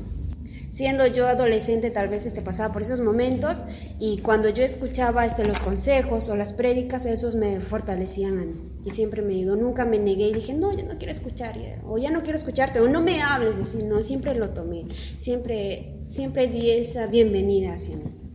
siendo yo adolescente tal vez este, pasaba por esos momentos y cuando yo escuchaba este, los consejos o las prédicas, esos me fortalecían y siempre me ayudó. Nunca me negué y dije, no, yo no quiero escuchar, o ya no quiero escucharte, o no me hables, decir, no, siempre lo tomé, siempre, siempre di esa bienvenida hacia mí.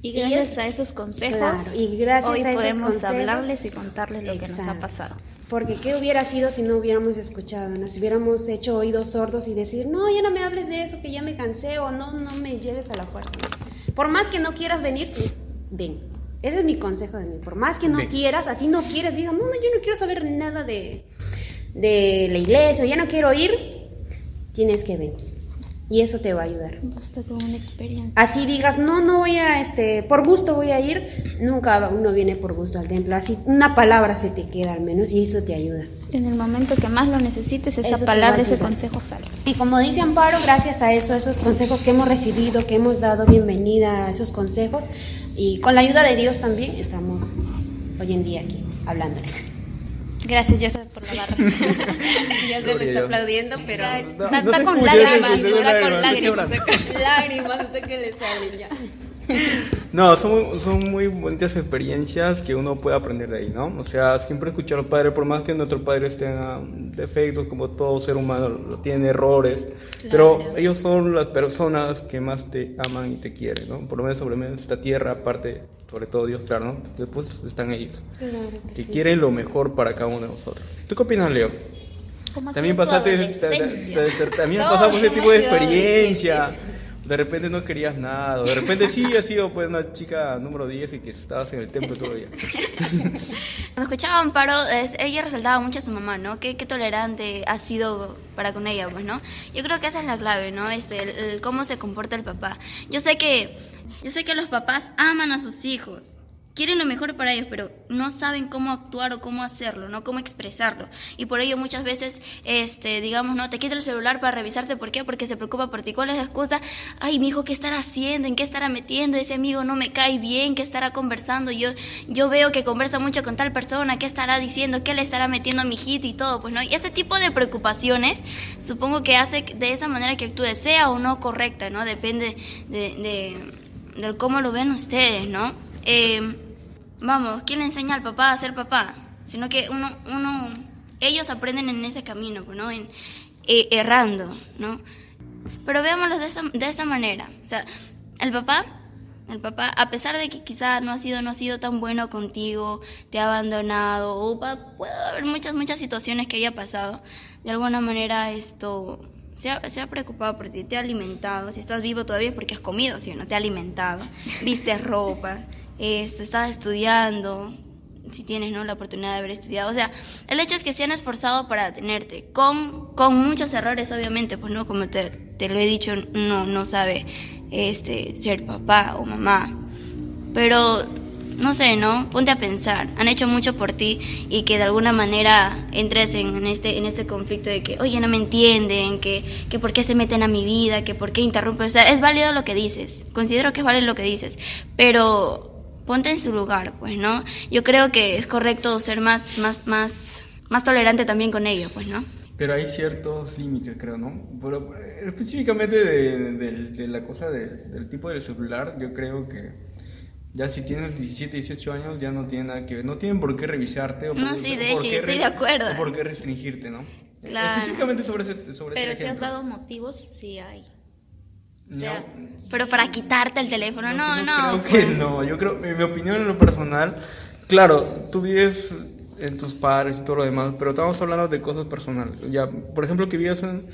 Y gracias a esos consejos, y gracias hoy a esos podemos hablarles y contarles lo que nos ha pasado. Porque qué hubiera sido si no hubiéramos escuchado, ¿no? si hubiéramos hecho oídos sordos y decir, no, ya no me hables de eso, que ya me cansé, o no, no me lleves a la fuerza. Por más que no quieras venir, ven. Ese es mi consejo de mí. Por más que no quieras, así no quieres, diga, no, no, yo no quiero saber nada de, de la iglesia, o ya no quiero ir, tienes que venir y eso te va a ayudar. Basta con una experiencia. Así digas, no, no voy a, este, por gusto voy a ir, nunca uno viene por gusto al templo, así una palabra se te queda al menos y eso te ayuda. En el momento que más lo necesites, esa palabra, ese consejo sale. Y como dice Amparo, gracias a eso, esos consejos que hemos recibido, que hemos dado bienvenida a esos consejos, y con la ayuda de Dios también estamos hoy en día aquí hablándoles. Gracias, Jeff, por la barra. *laughs* ya se me está aplaudiendo, pero está, con lágrimas, está con lágrimas. *laughs* lágrimas hasta que le salen ya. No, son, son muy bonitas experiencias que uno puede aprender de ahí, ¿no? O sea, siempre escuchar a los padres, por más que nuestros padres tengan defectos, como todo ser humano, tiene errores, pero ellos son las personas que más te aman y te quieren, ¿no? Por lo menos sobre esta tierra, aparte, sobre todo Dios, claro, ¿no? Después están ellos, que, quieren lo mejor para cada uno de nosotros. ¿Tú qué opinas, Leo? También pasaste, también pasamos ese tipo de experiencia de repente no querías nada, de repente sí has sido pues una chica número 10 y que estabas en el templo todo el día. *laughs* Cuando escuchaba Amparo, ella resaltaba mucho a su mamá, ¿no? Qué, qué, tolerante ha sido para con ella, pues, ¿no? Yo creo que esa es la clave, ¿no? Este, cómo se comporta el papá. Yo sé que, yo sé que los papás aman a sus hijos, quieren lo mejor para ellos, pero no saben cómo actuar o cómo hacerlo, no cómo expresarlo. Y por ello muchas veces, este, digamos, no, te quita el celular para revisarte, ¿por qué? Porque se preocupa por ti. ¿Cuál es la excusa? Ay, mi hijo, ¿qué estará haciendo? ¿En qué estará metiendo? Ese amigo no me cae bien, ¿qué estará conversando? Yo, yo veo que conversa mucho con tal persona, ¿qué estará diciendo? ¿Qué le estará metiendo a mi hijito y todo? Pues no, y este tipo de preocupaciones, supongo que hace de esa manera que actúe, sea o no correcta, ¿no? Depende de, de, cómo lo ven ustedes, ¿no? Eh, vamos, ¿quién le enseña al papá a ser papá? Sino que uno, uno, ellos aprenden en ese camino, ¿no? En, eh, errando, ¿no? Pero veámoslo de esa, de esa manera. O sea, el papá, el papá, a pesar de que quizá no ha sido, no ha sido tan bueno contigo, te ha abandonado, o puede haber muchas, muchas situaciones que haya pasado, de alguna manera esto se ha, se ha, preocupado por ti, te ha alimentado, si estás vivo todavía es porque has comido, ¿sí no? Te ha alimentado, *laughs* viste ropa, esto, estás estudiando, si tienes ¿no? la oportunidad de haber estudiado. O sea, el hecho es que se han esforzado para tenerte, con, con muchos errores, obviamente, pues no, como te, te lo he dicho, no, no sabe este, ser papá o mamá. Pero, no sé, ¿no? Ponte a pensar, han hecho mucho por ti y que de alguna manera entres en, este, en este conflicto de que, oye, no me entienden, que, que por qué se meten a mi vida, que por qué interrumpen. O sea, es válido lo que dices, considero que es válido lo que dices, pero ponte en su lugar, pues, ¿no? Yo creo que es correcto ser más, más, más, más tolerante también con ellos, pues, ¿no? Pero hay ciertos límites, creo, ¿no? Pero específicamente de, la cosa del tipo del celular, yo creo que ya si tienes 17, 18 años ya no tiene nada que ver, no tienen por qué revisarte o no, sí, de hecho, estoy de acuerdo. O por qué restringirte, ¿no? Claro. Específicamente sobre ese, sobre Pero si has dado motivos, sí hay pero para quitarte el teléfono, no, no. Creo que no, yo creo, en mi opinión en lo personal, claro, tú vives en tus padres y todo lo demás, pero estamos hablando de cosas personales. Ya, por ejemplo, que vives en...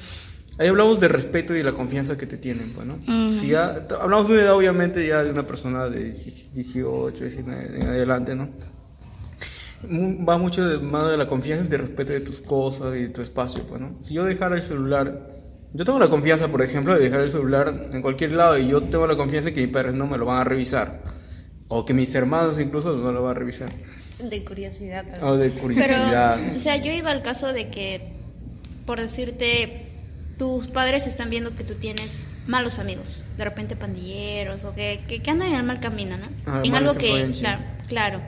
Ahí hablamos de respeto y de la confianza que te tienen, pues, ¿no? Si ya, hablamos de una edad, obviamente, ya de una persona de 18, 19 en adelante, ¿no? Va mucho de mano de la confianza y de respeto de tus cosas y de tu espacio, pues, ¿no? Si yo dejara el celular yo tengo la confianza, por ejemplo, de dejar el celular en cualquier lado y yo tengo la confianza de que mis padres no me lo van a revisar. O que mis hermanos incluso no lo van a revisar. De curiosidad. O de vez. curiosidad. Pero, o sea, yo iba al caso de que, por decirte, tus padres están viendo que tú tienes malos amigos, de repente pandilleros, o que, que, que andan en el mal camino, ¿no? Ah, en algo que, claro, claro.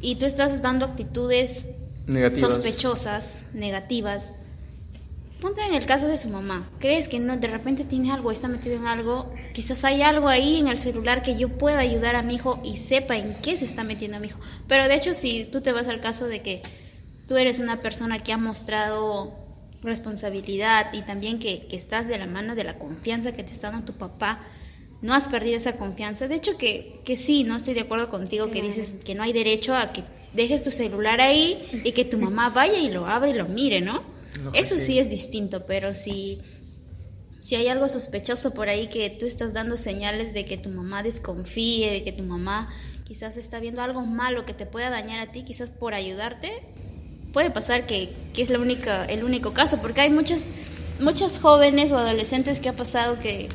Y tú estás dando actitudes Negativas. sospechosas, negativas. Ponte en el caso de su mamá. ¿Crees que no de repente tiene algo, está metido en algo? Quizás hay algo ahí en el celular que yo pueda ayudar a mi hijo y sepa en qué se está metiendo mi hijo. Pero de hecho, si tú te vas al caso de que tú eres una persona que ha mostrado responsabilidad y también que, que estás de la mano de la confianza que te está dando tu papá, no has perdido esa confianza. De hecho, que, que sí, no estoy de acuerdo contigo que dices que no hay derecho a que dejes tu celular ahí y que tu mamá vaya y lo abra y lo mire, ¿no? No, Eso sí. sí es distinto, pero si, si hay algo sospechoso por ahí que tú estás dando señales de que tu mamá desconfíe, de que tu mamá quizás está viendo algo malo que te pueda dañar a ti, quizás por ayudarte, puede pasar que, que es la única, el único caso, porque hay muchos, muchos jóvenes o adolescentes que ha pasado que,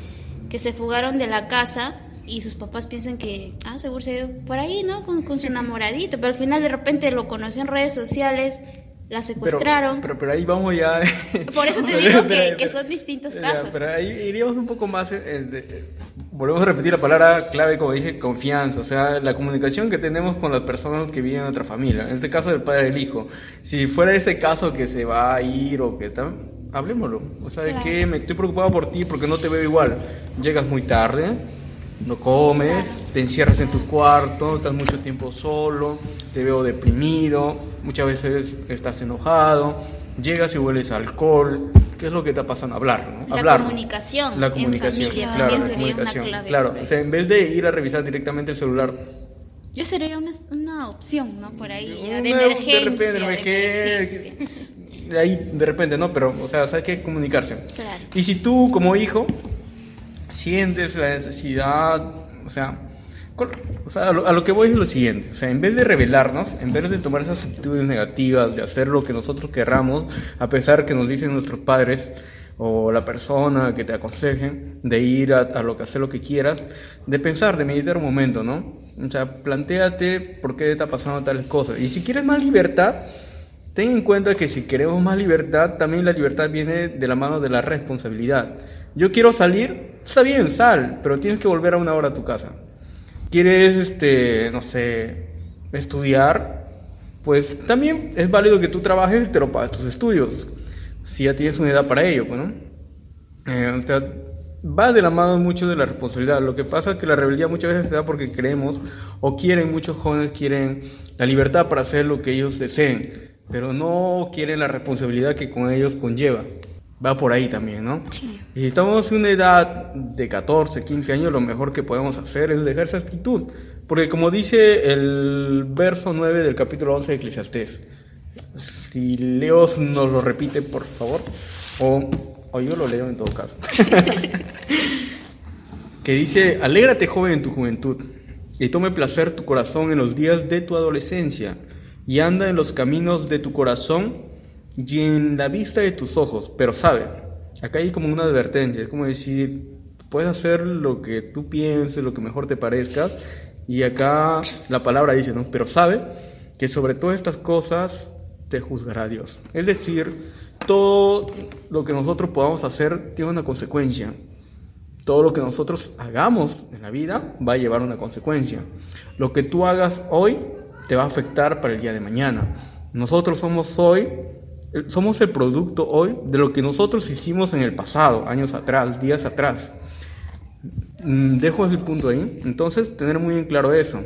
que se fugaron de la casa y sus papás piensan que, ah, seguro se dio por ahí, ¿no? Con, con su enamoradito, pero al final de repente lo conoció en redes sociales, la Pero- secuestraron. Pero, pero, ahí vamos ya. Por eso te *laughs* digo que, que son distintos casos. Pero ahí iríamos un poco más. eh, de- volvemos a repetir la palabra clave, como dije, confianza. O sea, la comunicación que tenemos con las personas que viven en nuestra familia. En este caso, del padre y el hijo. Si fuera ese caso que se va a ir o que tal, hablemoslo. O sea, de Claro. que me estoy preocupado por ti porque no te veo igual. Llegas muy tarde. No comes, te encierras en tu cuarto, estás mucho tiempo solo, te veo deprimido, muchas veces estás enojado, llegas y hueles a alcohol. ¿Qué es lo que está pasando? Hablar, ¿no? La Hablar. comunicación La en comunicación, familia claro, la sería una comunicación. clave Claro, o sea, en vez de ir a revisar directamente el celular, Ya sería una, una opción, ¿no? Por ahí, una- de emergencia. repente, de emergencia, de ahí de repente, ¿no? Pero, o sea, sabes que comunicarse. Claro. Y si tú como hijo sientes la necesidad, o sea, o sea, a, lo, a lo que voy es lo siguiente, o sea, en vez de rebelarnos, en vez de tomar esas actitudes negativas, de hacer lo que nosotros querramos, a pesar que nos dicen nuestros padres o la persona que te aconsejen, de ir a, a lo que hacer lo que quieras, de pensar, de meditar un momento, ¿no? O sea, planteate por qué está pasando tales cosas. Y si quieres más libertad, Ten en cuenta que si queremos más libertad, también la libertad viene de la mano de la responsabilidad. Yo quiero salir, está bien, sal, pero tienes que volver a una hora a tu casa. ¿Quieres, este, no sé, estudiar? Pues también es válido que tú trabajes lo pagues tus estudios. Si ya tienes una edad para ello, pues, ¿no? Eh, o sea, va de la mano mucho de la responsabilidad. Lo que pasa es que la rebeldía muchas veces se da porque queremos o quieren, muchos jóvenes quieren la libertad para hacer lo que ellos deseen, pero no quieren la responsabilidad que con ellos conlleva. Va por ahí también, ¿no? Y si estamos en una edad de 14, 15 años, lo mejor que podemos hacer es dejar esa actitud. Porque como dice el verso 9 del capítulo 11 de Eclesiastés, si Leos nos lo repite, por favor, o, o yo lo leo en todo caso. *laughs* que dice, alégrate joven en tu juventud, y tome placer tu corazón en los días de tu adolescencia, y anda en los caminos de tu corazón y en la vista de tus ojos, pero sabe, acá hay como una advertencia, es como decir, puedes hacer lo que tú pienses, lo que mejor te parezca, y acá la palabra dice, ¿no? Pero sabe que sobre todas estas cosas te juzgará Dios. Es decir, todo lo que nosotros podamos hacer tiene una consecuencia. Todo lo que nosotros hagamos en la vida va a llevar una consecuencia. Lo que tú hagas hoy te va a afectar para el día de mañana. Nosotros somos hoy, somos el producto hoy de lo que nosotros hicimos en el pasado, años atrás, días atrás. Mm, Dejo ese punto ahí. Entonces, tener muy en claro eso.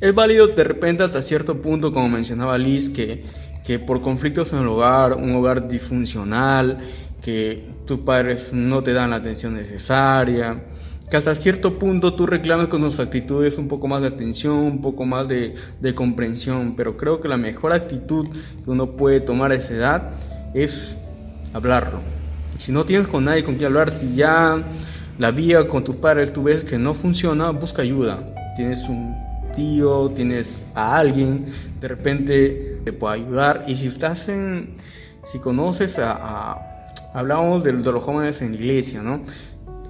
Es válido de repente hasta cierto punto, como mencionaba Liz, que, que por conflictos en el hogar, un hogar disfuncional, que tus padres no te dan la atención necesaria, que hasta cierto punto tú reclames con tus actitudes un poco más de atención, un poco más de, de comprensión, pero creo que la mejor actitud que uno puede tomar a esa edad es hablarlo. Si no tienes con nadie con quien hablar, si ya la vía con tus padres tú ves que no funciona, busca ayuda. Tienes un tío, tienes a alguien, de repente te puede ayudar. Y si estás en, si conoces a, a- hablamos de, de los jóvenes en iglesia, ¿no?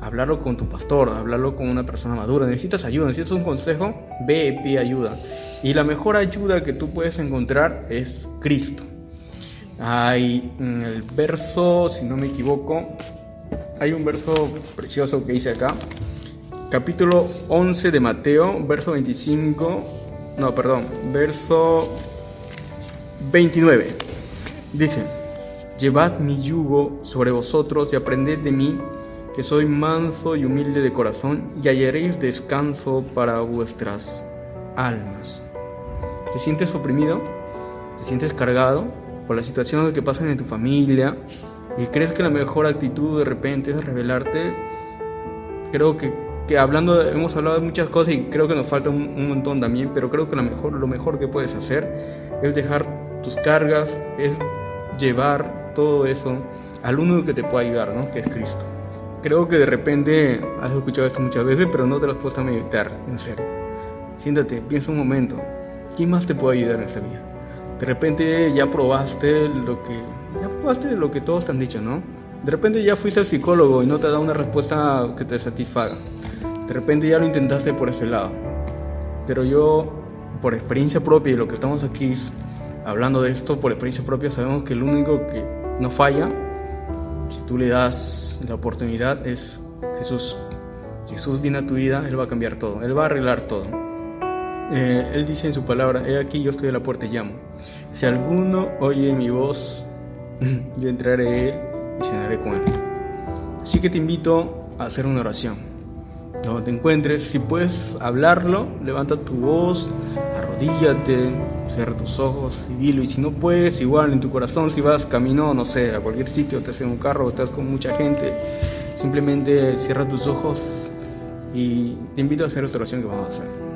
Hablarlo con tu pastor, hablarlo con una persona madura. Necesitas ayuda, necesitas un consejo, ve y pide ayuda. Y la mejor ayuda que tú puedes encontrar es Cristo. Hay en el verso, si no me equivoco, hay un verso precioso que dice acá, capítulo 11 de Mateo, verso 25, no, perdón, verso 29. Dice, llevad mi yugo sobre vosotros y aprended de mí, que soy manso y humilde de corazón, y hallaréis descanso para vuestras almas. ¿Te sientes oprimido? ¿Te sientes cargado por las situaciones que pasan en tu familia? ¿Y crees que la mejor actitud de repente es revelarte? Creo que, que hablando, hemos hablado de muchas cosas y creo que nos falta un, un montón también, pero creo que lo mejor, lo mejor que puedes hacer es dejar tus cargas, es llevar todo eso al único que te puede ayudar, ¿no? Que es Cristo. Creo que de repente has escuchado esto muchas veces, pero no te lo has puesto a meditar, en serio. Siéntate, piensa un momento. ¿Quién más te puede ayudar en esta vida? De repente ya probaste lo que ya probaste lo que todos te han dicho, ¿no? De repente ya fuiste al psicólogo y no te da una respuesta que te satisfaga. De repente ya lo intentaste por ese lado. Pero yo, por experiencia propia y lo que estamos aquí hablando de esto, por experiencia propia, sabemos que el único que no falla, si tú le das la oportunidad, es Jesús. Jesús viene a tu vida, Él va a cambiar todo, Él va a arreglar todo. Eh, él dice en su palabra, he aquí yo estoy a la puerta y llamo. Si alguno oye mi voz, *laughs* yo entraré a él y cenaré con él. Así que te invito a hacer una oración. Donde te encuentres, si puedes hablarlo, levanta tu voz, arrodíllate, cierra tus ojos y dilo. Y si no puedes, igual en tu corazón, si vas camino, no sé, a cualquier sitio, te en un carro estás con mucha gente, simplemente cierra tus ojos y te invito a hacer otra oración que vamos a hacer.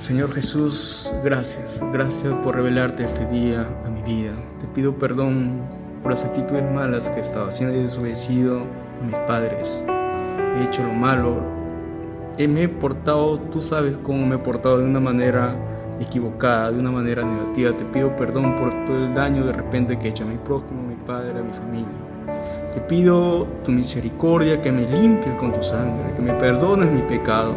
Señor Jesús, gracias, gracias por revelarte este día a mi vida. Te pido perdón por las actitudes malas que he estado haciendo. He desobedecido a mis padres. He hecho lo malo. Me he portado, tú sabes cómo me he portado de una manera equivocada, de una manera negativa. Te pido perdón por todo el daño de repente que he hecho a mi prójimo, a mi padre, a mi familia. Te pido tu misericordia, que me limpies con tu sangre, que me perdones mi pecado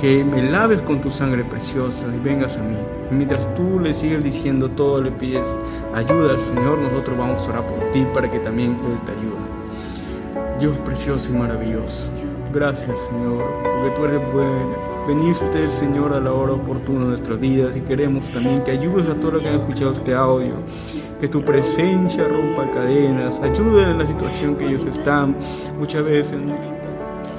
que me laves con tu sangre preciosa y vengas a mí. Mientras tú le sigues diciendo todo, le pides ayuda al Señor, nosotros vamos a orar por ti para que también Él te ayude. Dios precioso y maravilloso. Gracias, Señor, porque tú eres bueno. Veniste, Señor, a la hora oportuna de nuestras vidas y queremos también que ayudes a todos los que han escuchado este audio. Que tu presencia rompa cadenas, ayude en la situación que ellos están. Muchas veces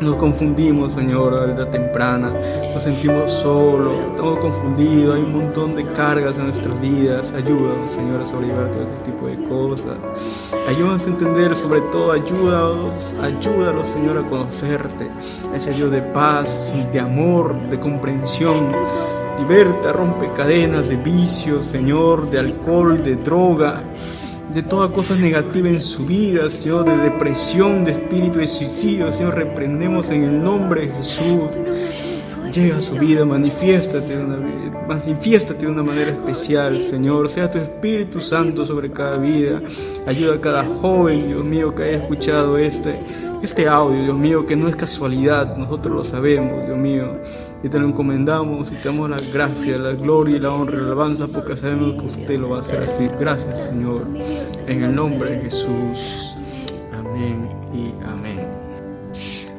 nos confundimos, Señor, a la edad temprana. Nos sentimos solos, estamos confundidos. Hay un montón de cargas en nuestras vidas. Ayúdanos, Señor, a sobrellevar todo ese tipo de cosas. Ayúdanos a entender, sobre todo, ayúdanos, ayúdanos, Señor, a conocerte. Ese Dios de paz, de amor, de comprensión. Liberta, rompe cadenas de vicios, Señor, de alcohol, de droga de toda cosa negativa en su vida, Señor, de depresión, de espíritu de suicidio, Señor, reprendemos en el nombre de Jesús. Llega a su vida, manifiéstate de, una, de una manera especial, Señor. Sea tu Espíritu Santo sobre cada vida. Ayuda a cada joven, Dios mío, que haya escuchado este, este audio, Dios mío, que no es casualidad, nosotros lo sabemos, Dios mío. Y te lo encomendamos y te damos la gracia, la gloria y la honra y la alabanza porque sabemos que usted lo va a hacer así. Gracias, Señor. En el nombre de Jesús. Amén y amén.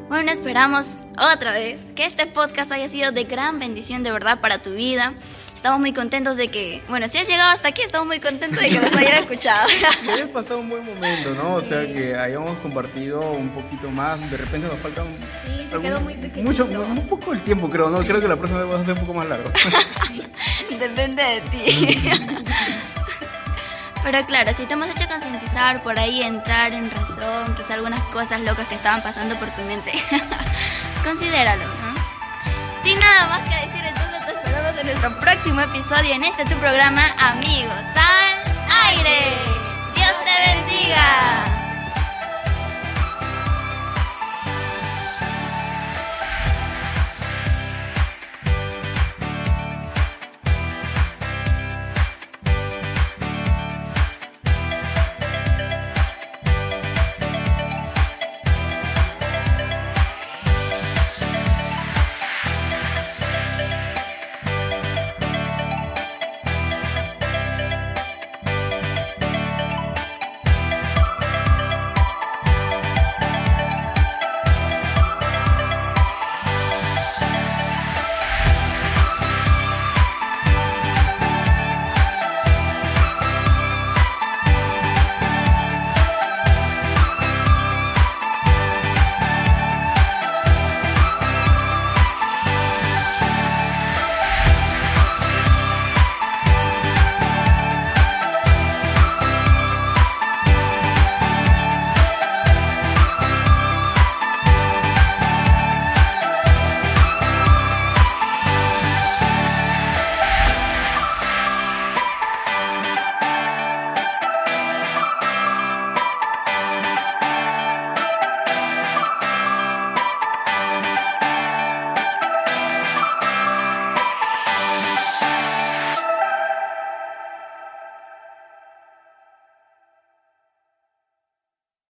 Bueno, esperamos otra vez que este podcast haya sido de gran bendición de verdad para tu vida. Estamos muy contentos de que, bueno, si has llegado hasta aquí, estamos muy contentos de que nos hayan escuchado. *laughs* Que hayas pasado un buen momento, ¿no? O sea, que hayamos compartido un poquito más. De repente nos falta un. Sí, se quedó muy pequeñito. Mucho, un poco el tiempo, creo, ¿no? Creo que la próxima vez vamos a hacer un poco más largo. *laughs* Depende de ti. *laughs* Pero claro, si te hemos hecho concientizar, por ahí entrar en razón, quizá algunas cosas locas que estaban pasando por tu mente, considéralo, ¿no? Sin nada más que decir, entonces esperados en nuestro próximo episodio en este tu programa Amigos al Aire. Dios te bendiga.